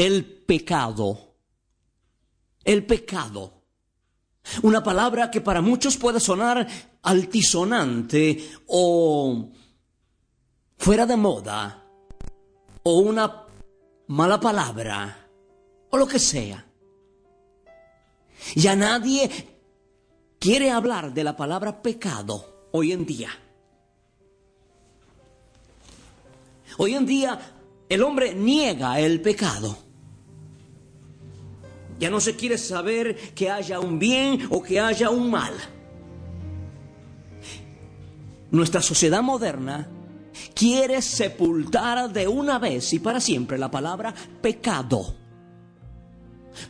El pecado. El pecado. Una palabra que para muchos puede sonar altisonante o fuera de moda o una mala palabra o lo que sea. Ya nadie quiere hablar de la palabra pecado hoy en día. Hoy en día el hombre niega el pecado. Ya no se quiere saber que haya un bien o que haya un mal. Nuestra sociedad moderna quiere sepultar de una vez y para siempre la palabra pecado.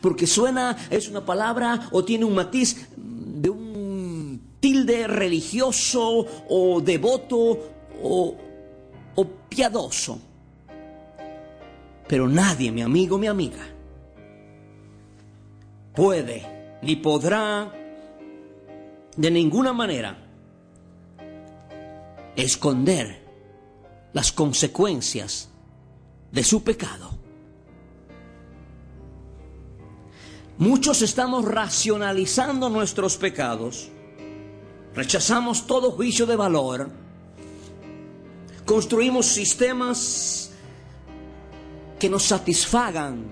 Porque suena, es una palabra o tiene un matiz de un tilde religioso o devoto o, o piadoso. Pero nadie, mi amigo, mi amiga, puede ni podrá de ninguna manera esconder las consecuencias de su pecado. Muchos estamos racionalizando nuestros pecados, rechazamos todo juicio de valor, construimos sistemas que nos satisfagan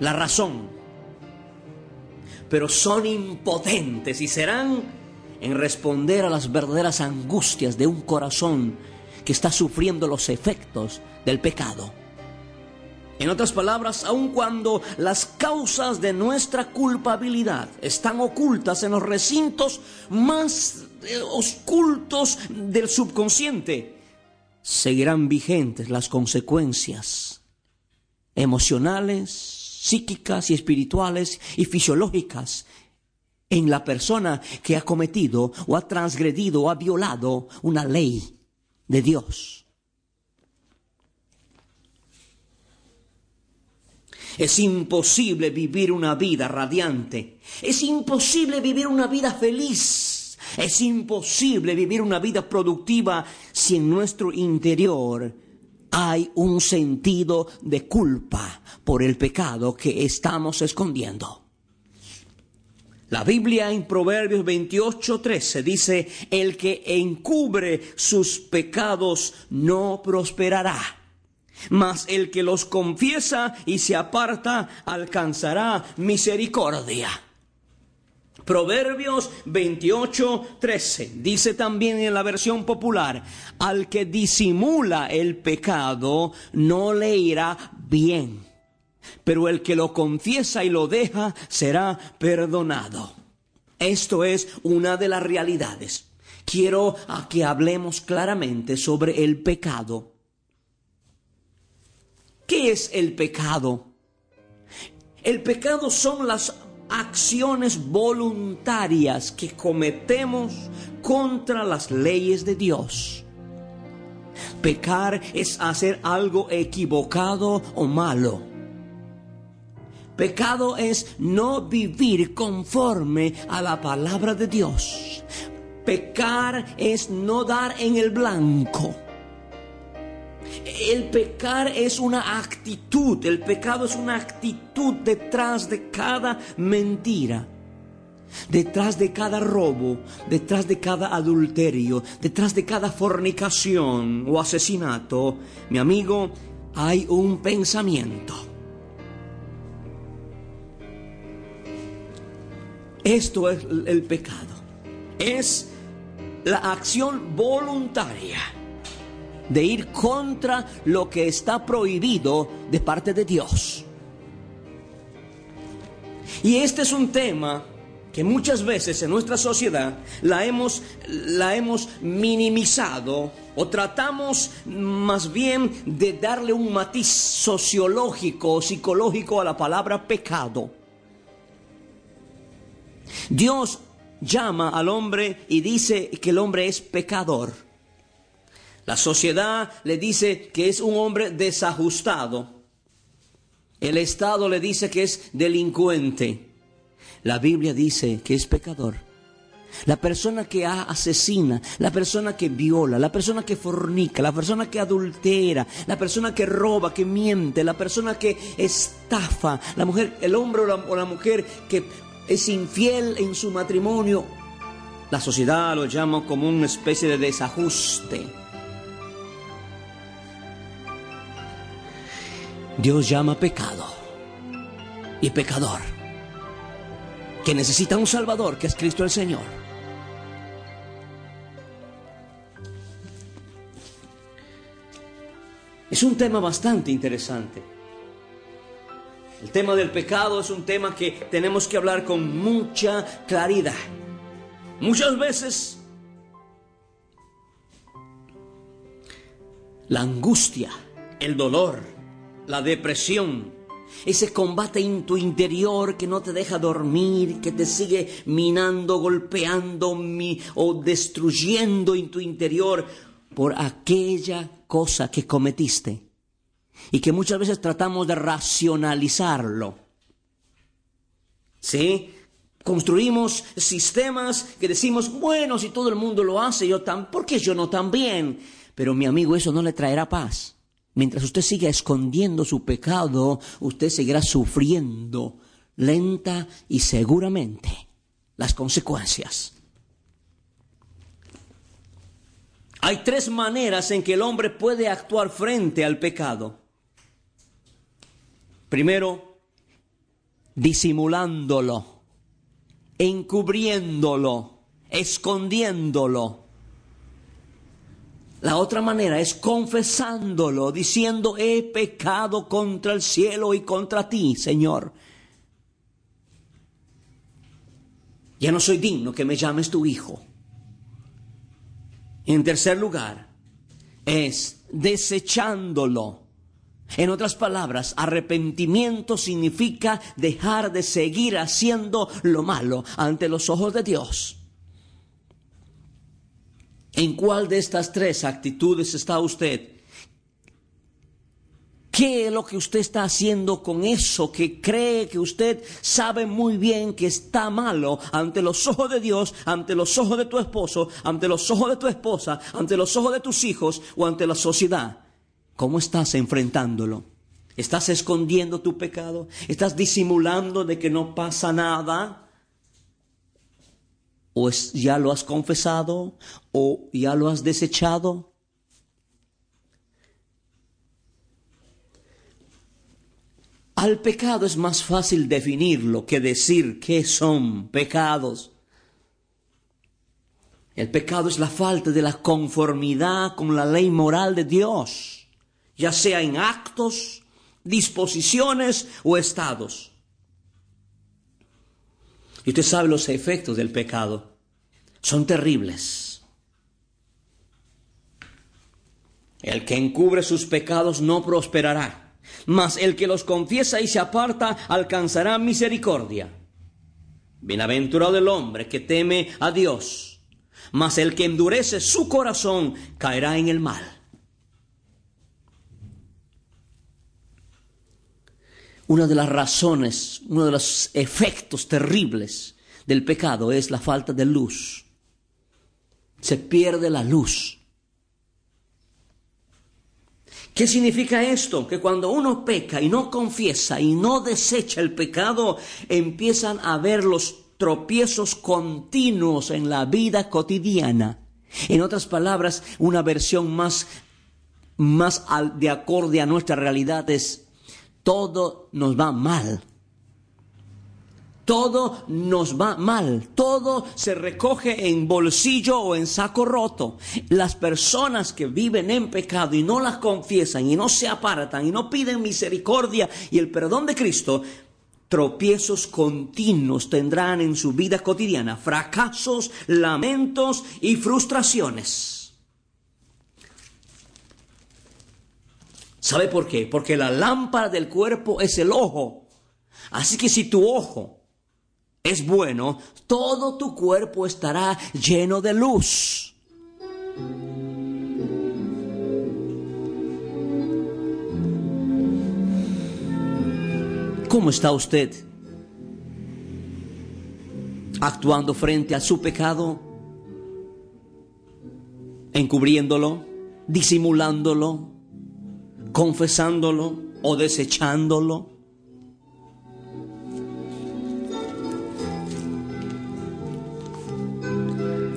la razón, pero son impotentes y serán en responder a las verdaderas angustias de un corazón que está sufriendo los efectos del pecado. En otras palabras, aun cuando las causas de nuestra culpabilidad están ocultas en los recintos más eh, ocultos del subconsciente, seguirán vigentes las consecuencias emocionales, psíquicas y espirituales y fisiológicas en la persona que ha cometido o ha transgredido o ha violado una ley de Dios. Es imposible vivir una vida radiante. Es imposible vivir una vida feliz. Es imposible vivir una vida productiva si en nuestro interior hay un sentido de culpa por el pecado que estamos escondiendo. La Biblia en Proverbios 28, 13 dice, el que encubre sus pecados no prosperará, mas el que los confiesa y se aparta alcanzará misericordia. Proverbios 28, 13 dice también en la versión popular, al que disimula el pecado no le irá bien pero el que lo confiesa y lo deja será perdonado. Esto es una de las realidades. Quiero a que hablemos claramente sobre el pecado. ¿Qué es el pecado? El pecado son las acciones voluntarias que cometemos contra las leyes de Dios. Pecar es hacer algo equivocado o malo. Pecado es no vivir conforme a la palabra de Dios. Pecar es no dar en el blanco. El pecar es una actitud, el pecado es una actitud detrás de cada mentira, detrás de cada robo, detrás de cada adulterio, detrás de cada fornicación o asesinato. Mi amigo, hay un pensamiento. Esto es el pecado. Es la acción voluntaria de ir contra lo que está prohibido de parte de Dios. Y este es un tema que muchas veces en nuestra sociedad la hemos, la hemos minimizado o tratamos más bien de darle un matiz sociológico o psicológico a la palabra pecado. Dios llama al hombre y dice que el hombre es pecador. La sociedad le dice que es un hombre desajustado. El Estado le dice que es delincuente. La Biblia dice que es pecador. La persona que asesina, la persona que viola, la persona que fornica, la persona que adultera, la persona que roba, que miente, la persona que estafa, la mujer, el hombre o la, o la mujer que es infiel en su matrimonio, la sociedad lo llama como una especie de desajuste. Dios llama pecado y pecador que necesita un Salvador, que es Cristo el Señor. Es un tema bastante interesante. El tema del pecado es un tema que tenemos que hablar con mucha claridad. Muchas veces la angustia, el dolor, la depresión, ese combate en tu interior que no te deja dormir, que te sigue minando, golpeando o destruyendo en tu interior por aquella cosa que cometiste y que muchas veces tratamos de racionalizarlo. ¿Sí? Construimos sistemas que decimos, bueno, si todo el mundo lo hace, yo tan, ¿por qué yo no también? Pero mi amigo, eso no le traerá paz. Mientras usted siga escondiendo su pecado, usted seguirá sufriendo lenta y seguramente las consecuencias. Hay tres maneras en que el hombre puede actuar frente al pecado. Primero, disimulándolo, encubriéndolo, escondiéndolo. La otra manera es confesándolo, diciendo, he pecado contra el cielo y contra ti, Señor. Ya no soy digno que me llames tu hijo. En tercer lugar, es desechándolo. En otras palabras, arrepentimiento significa dejar de seguir haciendo lo malo ante los ojos de Dios. ¿En cuál de estas tres actitudes está usted? ¿Qué es lo que usted está haciendo con eso que cree que usted sabe muy bien que está malo ante los ojos de Dios, ante los ojos de tu esposo, ante los ojos de tu esposa, ante los ojos de tus hijos o ante la sociedad? ¿Cómo estás enfrentándolo? ¿Estás escondiendo tu pecado? ¿Estás disimulando de que no pasa nada? O ya lo has confesado o ya lo has desechado. Al pecado es más fácil definirlo que decir qué son pecados. El pecado es la falta de la conformidad con la ley moral de Dios, ya sea en actos, disposiciones o estados. Y usted sabe los efectos del pecado. Son terribles. El que encubre sus pecados no prosperará, mas el que los confiesa y se aparta alcanzará misericordia. Bienaventurado el hombre que teme a Dios, mas el que endurece su corazón caerá en el mal. Una de las razones, uno de los efectos terribles del pecado es la falta de luz. Se pierde la luz. ¿Qué significa esto? Que cuando uno peca y no confiesa y no desecha el pecado, empiezan a ver los tropiezos continuos en la vida cotidiana. En otras palabras, una versión más, más de acorde a nuestra realidad es todo nos va mal. Todo nos va mal, todo se recoge en bolsillo o en saco roto. Las personas que viven en pecado y no las confiesan y no se apartan y no piden misericordia y el perdón de Cristo, tropiezos continuos tendrán en su vida cotidiana, fracasos, lamentos y frustraciones. ¿Sabe por qué? Porque la lámpara del cuerpo es el ojo. Así que si tu ojo es bueno, todo tu cuerpo estará lleno de luz. ¿Cómo está usted actuando frente a su pecado? ¿Encubriéndolo? ¿Disimulándolo? ¿Confesándolo o desechándolo?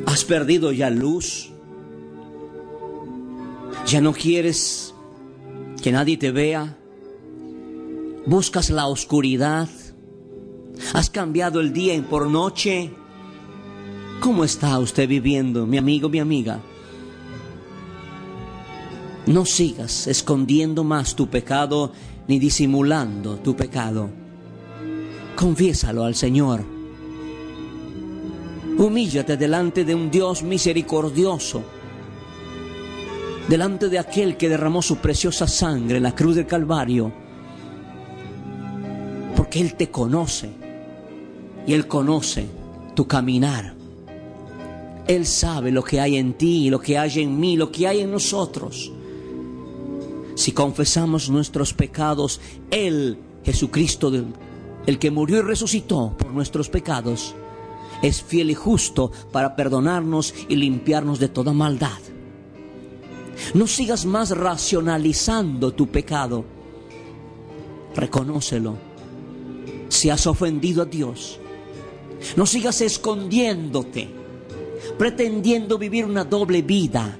¿Has perdido ya luz? ¿Ya no quieres que nadie te vea? buscas la oscuridad, has cambiado el día por noche. ¿Cómo está usted viviendo, mi amigo, mi amiga? No sigas escondiendo más tu pecado ni disimulando tu pecado. Confiésalo al Señor. Humíllate delante de un Dios misericordioso, delante de aquel que derramó su preciosa sangre en la cruz del Calvario porque Él te conoce y Él conoce tu caminar. Él sabe lo que hay en ti, lo que hay en mí, lo que hay en nosotros. Si confesamos nuestros pecados, Él, Jesucristo, el que murió y resucitó por nuestros pecados, es fiel y justo para perdonarnos y limpiarnos de toda maldad. No sigas más racionalizando tu pecado. Reconócelo si has ofendido a Dios. No sigas escondiéndote, pretendiendo vivir una doble vida.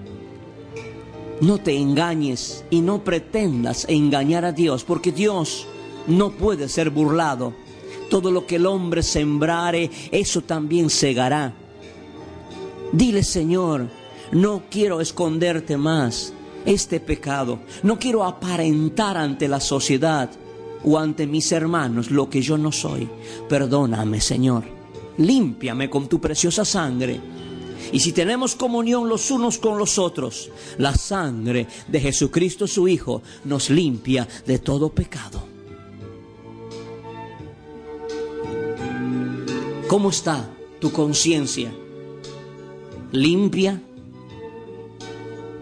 No te engañes y no pretendas engañar a Dios, porque Dios no puede ser burlado. Todo lo que el hombre sembrare, eso también segará. Dile, Señor, no quiero esconderte más este pecado, no quiero aparentar ante la sociedad o ante mis hermanos lo que yo no soy. Perdóname, Señor. Límpiame con tu preciosa sangre. Y si tenemos comunión los unos con los otros, la sangre de Jesucristo su Hijo nos limpia de todo pecado. ¿Cómo está tu conciencia? ¿Limpia?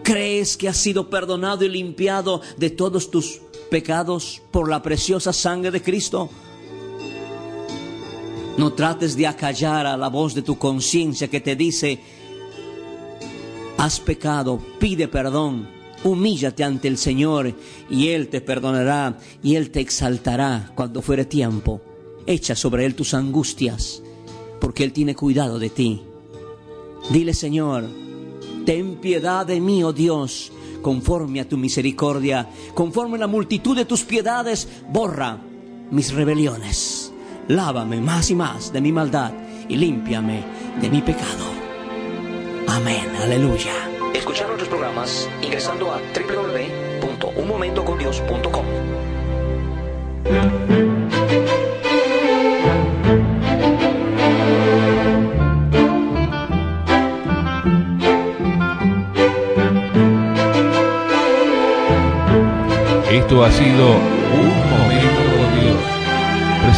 ¿Crees que has sido perdonado y limpiado de todos tus pecados por la preciosa sangre de Cristo. No trates de acallar a la voz de tu conciencia que te dice, has pecado, pide perdón, humíllate ante el Señor y Él te perdonará y Él te exaltará cuando fuere tiempo. Echa sobre Él tus angustias, porque Él tiene cuidado de ti. Dile, Señor, ten piedad de mí, oh Dios, conforme a tu misericordia, conforme a la multitud de tus piedades, borra mis rebeliones. Lávame más y más de mi maldad y límpiame de mi pecado. Amén, aleluya. Escuchar nuestros programas ingresando a www.unmomentocondios.com. Esto ha sido Un